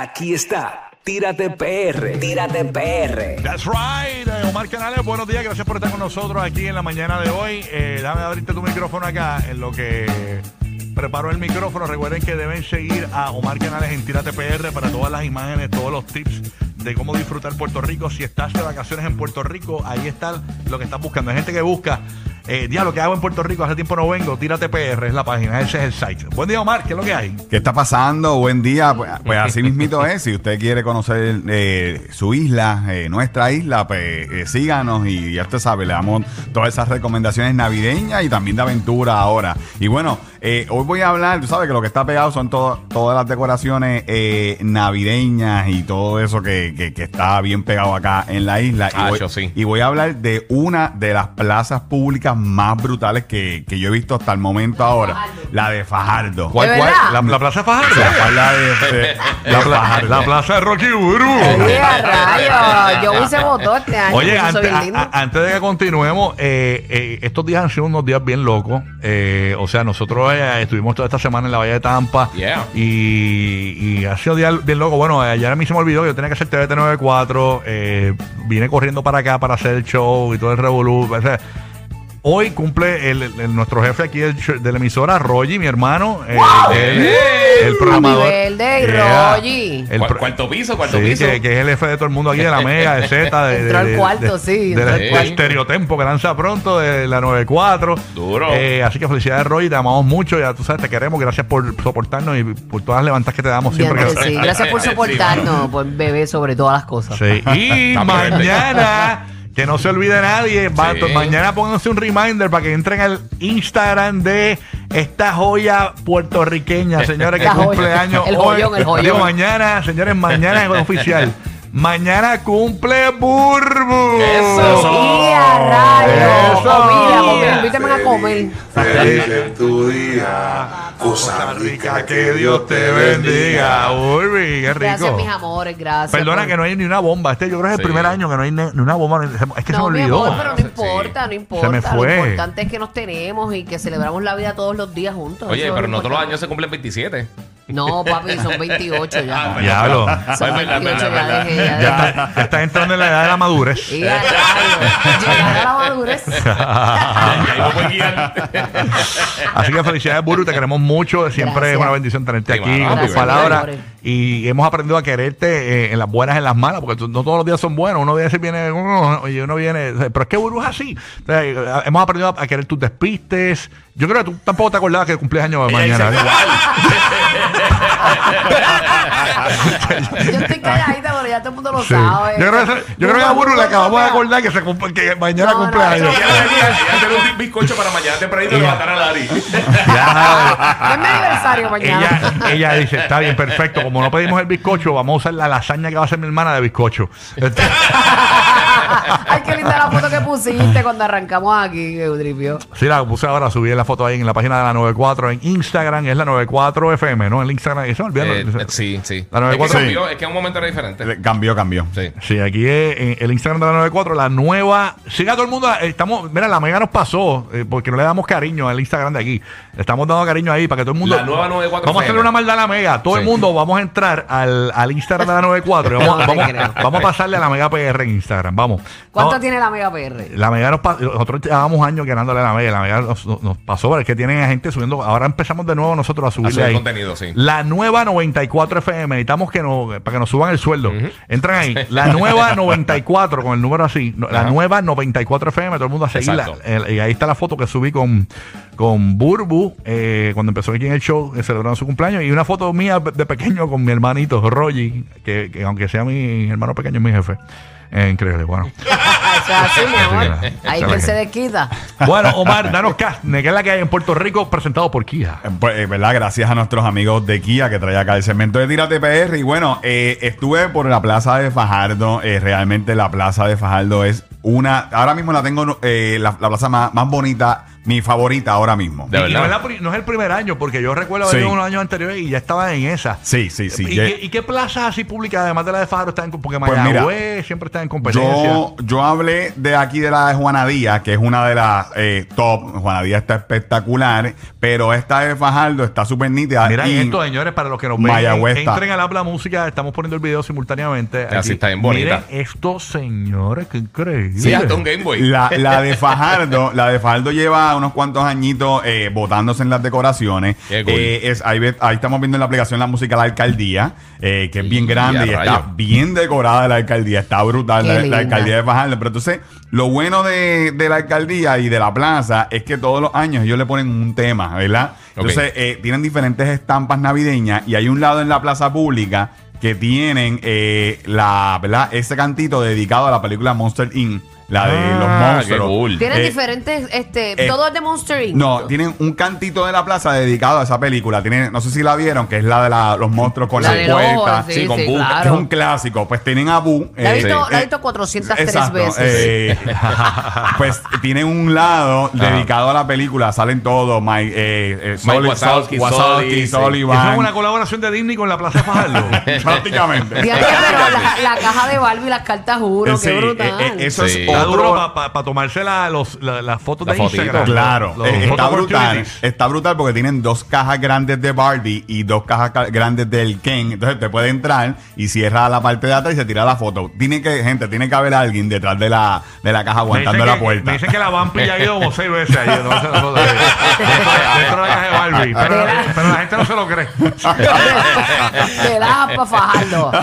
Aquí está. Tírate PR. Tírate PR. That's right. Eh, Omar Canales, buenos días. Gracias por estar con nosotros aquí en la mañana de hoy. Eh, dame abrirte tu micrófono acá en lo que preparo el micrófono. Recuerden que deben seguir a Omar Canales en Tírate PR para todas las imágenes, todos los tips de cómo disfrutar Puerto Rico. Si estás de vacaciones en Puerto Rico, ahí está lo que estás buscando. Hay gente que busca. Eh, diablo, que hago en Puerto Rico? Hace tiempo no vengo. Tírate PR es la página, ese es el site. Buen día, Omar. ¿Qué es lo que hay? ¿Qué está pasando? Buen día. Pues, pues así mismito es. Si usted quiere conocer eh, su isla, eh, nuestra isla, pues eh, síganos y ya usted sabe, le damos todas esas recomendaciones navideñas y también de aventura ahora. Y bueno, eh, hoy voy a hablar, tú sabes que lo que está pegado son todo- todas las decoraciones eh, navideñas y todo eso que, que- que está bien pegado acá en la isla. Y Ah, voy, yo sí. y voy a hablar de una de las plazas públicas más brutales que, que yo he visto hasta el momento ahora, la de Fajardo. ¿Cuál, ¿De cuál? verdad? La, la Plaza Fajardo. La, la de, de- La, pla- la Plaza de Rocky Buru. Oye, a rayos, yo votó este año. Oye, eso ante- bien a- lindo. a- antes de que continuemos, eh, eh, estos días han sido unos días bien locos. Eh, o sea, nosotros estuvimos toda esta semana en la Bahía de Tampa Yeah. y, y ha sido días bien loco. Bueno, ayer a mí se me olvidó que yo tenía que hacer TVT 94. Eh, vine corriendo para acá para hacer el show y todo el revolú. O sea, Hoy cumple el, el- nuestro jefe aquí del de la emisora, Rogi, mi hermano. eh, el programador. Happy birthday, Yeah. Rogi. El Cu- cuarto piso, cuarto Sí, piso. que, que es el jefe de todo el mundo aquí de la Mega, de Z, de, Entró al de- de- cuarto, de- sí, de, al de cuarto. Estereotempo que lanza pronto, de la 94. Duro. Eh, así que felicidades, Roy, te amamos mucho, ya tú sabes, te queremos, gracias por soportarnos y por todas las levantas que te damos siempre. que sí. Gracias por Sí, soportarnos, por bebé sobre todas las cosas. Sí. Y mañana, que no se olvide nadie, va- Sí. mañana pónganse un reminder para que entren al Instagram de esta joya puertorriqueña, señores, que La joya. cumple años El hoy. joyón, el joyón. Digo, mañana, señores, mañana es oficial. Mañana cumple Burbu. Eso. Y a rayos. Eso. Comida, comida, invítame a comer. Feliz en tu día, cosa rica que Dios te bendiga. Uy, qué rico. Gracias, mis amores, gracias. Perdona por- que no hay ni una bomba. Este yo creo que es el Sí. primer año que no hay ni una bomba. Es que no, se me mi olvidó. amor, pero no Sí. importa, no importa. me fue. Lo importante es que nos tenemos y que celebramos la vida todos los días juntos. Oye, Eso es pero lo no todos los importante. años se cumplen 27. No, papi, son 28 ya. Ah, Diablo. Son Es verdad, 28 es ya dejé, ya Ya, dejé. está- ya estás entrando en la edad de la madurez. Y a rayos, llegar a la madurez. Ahí no puedes guiar. Así que felicidades, Buru. Te queremos mucho. Siempre Gracias. es una bendición tenerte Sí, aquí mano, con tus gracias, palabras. Y hemos aprendido a quererte eh, en las buenas y en las malas, porque tú- no todos los días son buenos. Uno se viene, uh, y uno viene. Pero es que Buru es así. O sea, eh, hemos aprendido a querer tus despistes. Yo creo que tú tampoco te acordabas que cumplías años de Ella mañana. dice, Yo estoy calladita, pero ya todo el mundo lo Sí. sabe. Yo creo que, yo creo que a Buru le acabamos de acordar que, se cumple- que mañana No, no, cumple años. Ella tenía ella tenía un bizcocho para mañana tempranito levantar a Dari. Ya, Es mi aniversario mañana. ella, ella dice, está bien, perfecto. Como no pedimos el bizcocho, vamos a usar la lasaña que va a hacer mi hermana de bizcocho. Este, Ay, qué linda la foto que pusiste cuando arrancamos aquí, Eudripio. sí, la puse ahora, subí la foto ahí en la página de la 94 en Instagram, es la 94 FM, ¿no? En Instagram, me olvidó. Eh, sí, sí. La Es 94. que, cambió, es que en un momento era diferente. Cambió, cambió. Sí. Sí, aquí es en el Instagram de la 94, la nueva. Siga todo el mundo. eh, Estamos, mira, la mega nos pasó eh, porque no le damos cariño al Instagram de aquí. Le estamos dando cariño ahí para que todo el mundo. La nueva 94 Vamos a hacerle una maldad a la mega. Todo el mundo vamos a entrar al, al Instagram de la 94 y vamos, vamos, vamos a pasarle a la mega PR en Instagram. Vamos. ¿Cuánto tiene la Mega PR? La Mega nos pasó, nosotros llevábamos años ganándole a la Mega, la Mega nos, nos- nos pasó, pero es que tienen a gente subiendo, ahora empezamos de nuevo nosotros a subirle subir ahí. contenido, sí. La nueva 94 FM, necesitamos que nos, para que nos suban el sueldo. Entran ahí, la nueva 94 con el número así, la Ajá. nueva 94 FM, todo el mundo a seguirla. Y ahí está la foto que subí con, con Burbu, eh, cuando empezó aquí en el show, eh, celebrando su cumpleaños, y una foto mía de pequeño con mi hermanito, Rogi, que, que aunque sea mi hermano pequeño, es mi jefe. Increíble, bueno. Eso es así, mi amor. Sí, Ahí que que- se desquita. Bueno, Omar, danos casne, que es la que hay en Puerto Rico, presentado por Kia. Eh, Pues, eh, ¿verdad? Gracias a nuestros amigos de Kia que trae acá el segmento de Tírate PR. Y bueno, eh, estuve por la plaza de Fajardo. Eh, realmente la plaza de Fajardo es una. Ahora mismo la tengo, eh, la, la plaza más, más bonita, mi favorita ahora mismo. De Y no, es verdad. la pri- no es el primer año, porque yo recuerdo haber Sí. ido unos años anteriores y ya estaba en esa. Sí, sí, sí. ¿Y, qué, y qué plazas así públicas, además de la de Faro, están? en- Porque Pues mira, Mayagüez siempre está en competencia. Yo, yo hablé de aquí de la de Juana Díaz, que es una de las eh, top. Juana Díaz está espectacular, pero esta de Fajardo está súper nítida. Miren y- esto, señores, para los que nos ven, Mayagüez está. entren al Habla Música, estamos poniendo el video simultáneamente. Así está bien bonita. Miren estos señores, qué increíble. Sí, hasta un Game Boy. La, la de Fajardo, la de Fajardo lleva unos cuantos añitos eh, botándose en las decoraciones. Qué cool. Eh, es, ahí, ve- ahí estamos viendo en la aplicación la música de la alcaldía, eh, que es bien grande a y está rayos. bien decorada la alcaldía, está brutal Qué la, la linda. alcaldía de Fajardo. Pero entonces, lo bueno de, de la alcaldía y de la plaza es que todos los años ellos le ponen un tema, ¿verdad? Entonces, eh, tienen diferentes estampas navideñas y hay un lado en la plaza pública que tienen eh, la, ¿verdad? ese cantito dedicado a la película Monster Inc. La de Ah, los monstruos. qué cool. Tienen Eh, diferentes, este, eh, todo es de Monster Inc. No, tienen un cantito de la plaza dedicado a esa película. Tienen, no sé si la vieron, que es la de la- los monstruos con La las del ojo, puertas. sí, Sí, con sí, Boo. Que es un clásico. Pues tienen a Boo. La he eh, visto, sí. la he Eh, visto 403 Exacto, veces. eh, pues tienen un lado dedicado a la película. Salen todos. Mike, eh, eh, Mike Soli- Wazowski, Wazowski, Sully, sí. Sullivan. Eso es una colaboración de Disney con la Plaza Fajardo. Prácticamente. Fíjate, pero la, la caja de Barbie y las cartas juro, Sí, qué brutal. eh, eh, eso Sí. es Está duro para tomarse la- los- la- las fotos La de fotito. Instagram. Claro, Los eh, está brutal. Está brutal porque tienen dos cajas grandes de Barbie y dos cajas ca- grandes del Ken. Entonces te puede entrar y cierra la parte de atrás y se tira la foto. Tiene que, gente, tiene que haber alguien detrás de la, de la caja aguantando la que, puerta. me dicen que la Vampi ya ha ido como seis veces allí. No se la foto de- dentro, dentro de la caja de Barbie. Pero, pero la gente no se lo cree. Te das para fajarlo. La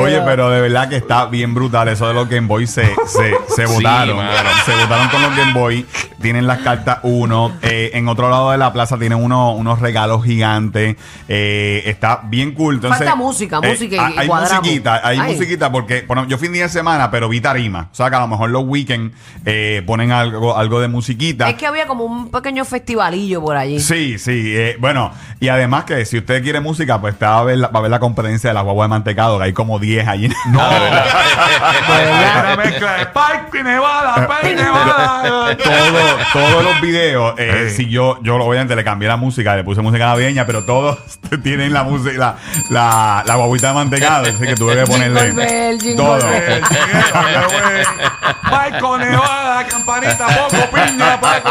Oye, pero de verdad que está bien brutal eso de los Game Boy. Se, se, se votaron. se votaron con los Game Boy. Tienen las cartas uno. Eh, en otro lado de la plaza tienen uno- unos regalos gigantes. Eh, está bien cool. Entonces, Falta música, eh, música y- hay- y Hay cuadramos. musiquita, hay Ay. musiquita porque bueno, yo fin de semana, pero vi tarima. O sea que a lo mejor los weekends eh, ponen algo, algo de musiquita. Es que había como un pequeño festivalillo por allí. Sí, sí. eh, bueno, y además que si usted quiere música, pues va a ver la, a ver la competencia de la guagua de mantecado, que hay como 10 allí. No, una mezcla de Spike y Nevada, Spike y Nevada. Todo- todos los videos, eh, si yo, yo obviamente le cambié la música, le puse música navideña, pero todos tienen la música, la, la, la guaguita de mantecado, así que tuve que ponerle Jingle bell, jingle todo. con Nevada, campanita, poco piña, Paco.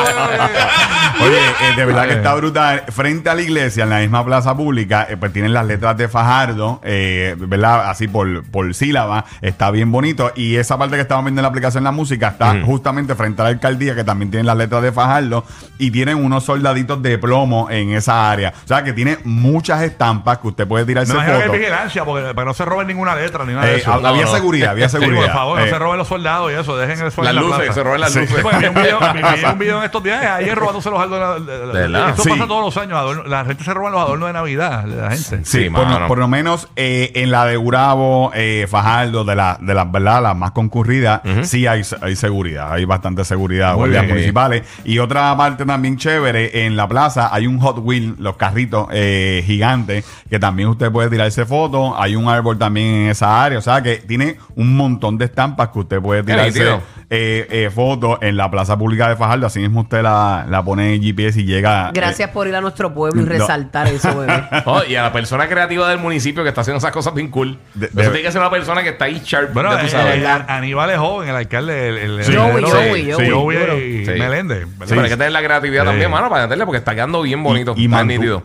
Oye, eh, de verdad que está brutal. Frente a la iglesia, en la misma plaza pública, eh, pues tienen las letras de Fajardo, eh, ¿verdad? Así por, por sílaba. Está bien bonito. Y esa parte que estamos viendo en la aplicación la música está justamente frente a la alcaldía, que también tienen las letras de Fajardo. Y tienen unos soldaditos de plomo en esa área. O sea que tiene muchas estampas que usted puede tirarse que hay fotos. vigilancia, porque para no se roben ninguna letra ni nada de Eh, eso. hab- había no. seguridad, había Sí, seguridad. por favor, no Eh, se roben los soldados y eso, dejen eso en Las la luces, plaza. se roben las Sí. luces. Sí, porque vi un video, vi- vi un video en estos días ayer robándose los adornos. de- de- ¿De verdad? Esto Sí. pasa todos los años. adorno- la gente se roba los adornos de Navidad la gente. Sí, Sí, por, lo menos eh, en la de Urabo, eh, Fajardo, de las de las verdad, las más concurridas, sí hay, hay seguridad, hay bastante seguridad, Muy guardias bien. municipales. Y otra parte también chévere, en la plaza hay un Hot Wheel, los carritos eh, gigantes, que también usted puede tirarse fotos. Hay un árbol también en esa área, o sea que tiene un montón de estampas que usted puede tirarse. Eh, eh, fotos en la plaza pública de Fajardo. Así mismo usted la, la pone en GPS y llega. eh, Gracias por ir a nuestro pueblo y No. resaltar eso, bebé. Oh, y a la persona creativa del municipio que está haciendo esas cosas bien cool. De- Eso de- tiene que ser una persona que está ahí sharp. Bueno, ya tú sabes. eh, Aníbal es joven, el alcalde. El, el, el Joey, Sí. Meléndez. Sí, pero hay que tener la creatividad Sí. también, mano, para meterle, porque está quedando bien bonito. Y, y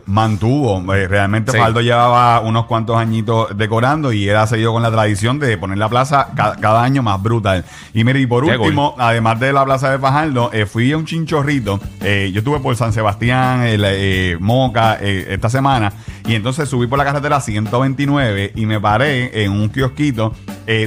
mantuvo. eh, realmente Sí. Faldo llevaba unos cuantos añitos decorando y él ha seguido con la tradición de poner la plaza ca- cada año más brutal. Y mire, y por Último, además de la plaza de Fajardo, eh, fui a un chinchorrito. eh, yo estuve por San Sebastián, el, eh, Moca, eh, esta semana. Y entonces subí por la carretera 129 y me paré en un kiosquito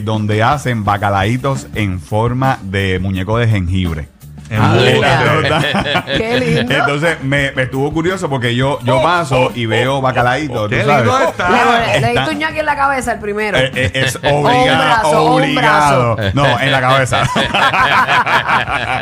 donde hacen bacalaitos en forma de muñeco de jengibre. Ah, Embuste. mira. Qué lindo. Entonces me, me estuvo curioso porque yo, yo paso y veo bacalaíto. Qué tú sabes. lindo Le, está. le Está- diste un ñaqui en la cabeza el primero. Eh, eh, es O un obligado, brazo, o un. No, en la cabeza.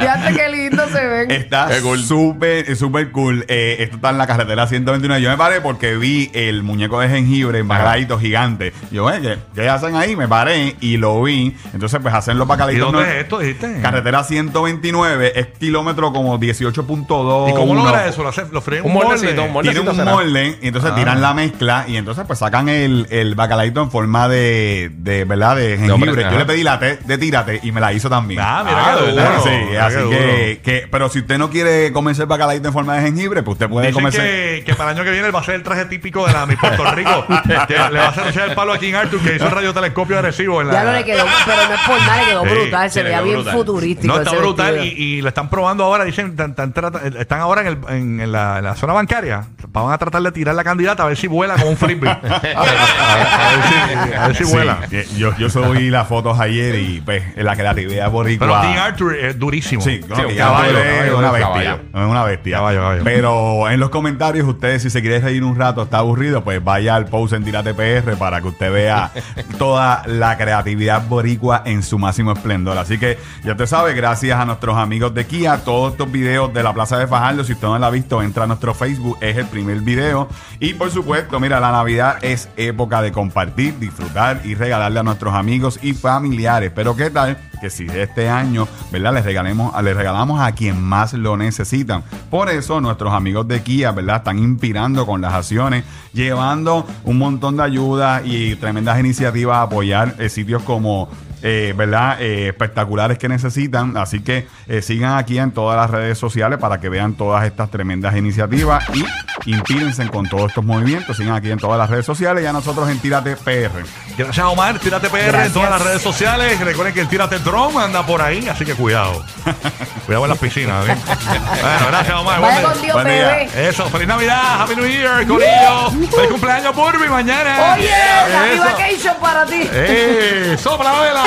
Fíjate qué lindo se ven. Está súper, súper cool. Eh, esto está en la carretera 129. Yo me paré porque vi el muñeco de jengibre en bacalaíto gigante. Yo, eh, ¿qué, qué hacen ahí? Me paré y lo vi. Entonces, pues hacen los ¿Y bacalaitos. dónde no- es esto, dijiste? Carretera 129 es kilómetro como 18.2. ¿Y cómo logra eso? ¿Lo, hace, lo fríen en Un molde? un molde. Tienen un molde y entonces Ah. tiran la mezcla y entonces pues sacan el, el bacalaíto en forma de, de ¿verdad? De jengibre. Yo le pedí la té de tírate y me la hizo también. Ah, mira Ah, qué duro. duro. Sí, Mira así qué que, que- pero si usted no quiere comerse el bacalaíto en forma de jengibre, pues usted puede Dicen comerse. que, que para el año que viene él va a ser el traje típico de la Miss Puerto Rico. que le va a hacer echar el palo a King Arthur que hizo el radiotelescopio agresivo en la. Ya no le quedó, pero no es por nada, le quedó brutal. sí, Se veía bien brutal. futurístico. No, está brutal y. y lo están probando ahora. Dicen, están, están trata- están ahora en, el, en, en la, en la zona bancaria. Van a tratar de tirar la candidata a ver si vuela como un frisbee. a, ver, a ver si, a ver si Sí, vuela. eh, yo, yo subí las fotos ayer y pues la creatividad boricua. Pero King Arthur es durísimo. Sí, no, Sí, que un ya caballo, caballo, una un bestia. caballo. Es una bestia. Caballo, caballo. Pero en los comentarios, ustedes, si se quiere reír un rato, está aburrido, pues vaya al post en Tírate PR para que usted vea toda la creatividad boricua en su máximo esplendor. Así que ya usted sabe, gracias a nuestros amigos de Kia, todos estos videos de la Plaza de Fajardo, si usted no lo ha visto, entra a nuestro Facebook, es el primer video. Y por supuesto, mira, la Navidad es época de compartir, disfrutar y regalarle a nuestros amigos y familiares. Pero qué tal que si este año, ¿verdad? Les les regalamos a quien más lo necesitan. Por eso nuestros amigos de Kia, ¿verdad? Están inspirando con las acciones, llevando un montón de ayuda y tremendas iniciativas a apoyar eh, sitios como eh, ¿verdad? Eh, espectaculares que necesitan. Así que eh, sigan aquí en todas las redes sociales para que vean todas estas tremendas iniciativas y inspírense con todos estos movimientos. Sigan aquí en todas las redes sociales y a nosotros en Tírate PR. Gracias, Omar. Tírate PR en todas las redes sociales. Recuerden que el Tírate Drone anda por ahí, así que cuidado. cuidado en las piscinas. ¿bien? bueno, gracias, Omar. Vaya Buen- con Dios, buen día. bebé. Eso, feliz Navidad, Happy New Year, Corillo. Feliz cumpleaños, Burby, mañana. Oye, happy Eso. vacation para ti. ¡Eh! ¡Sopla la vela!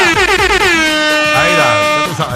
Ahí está.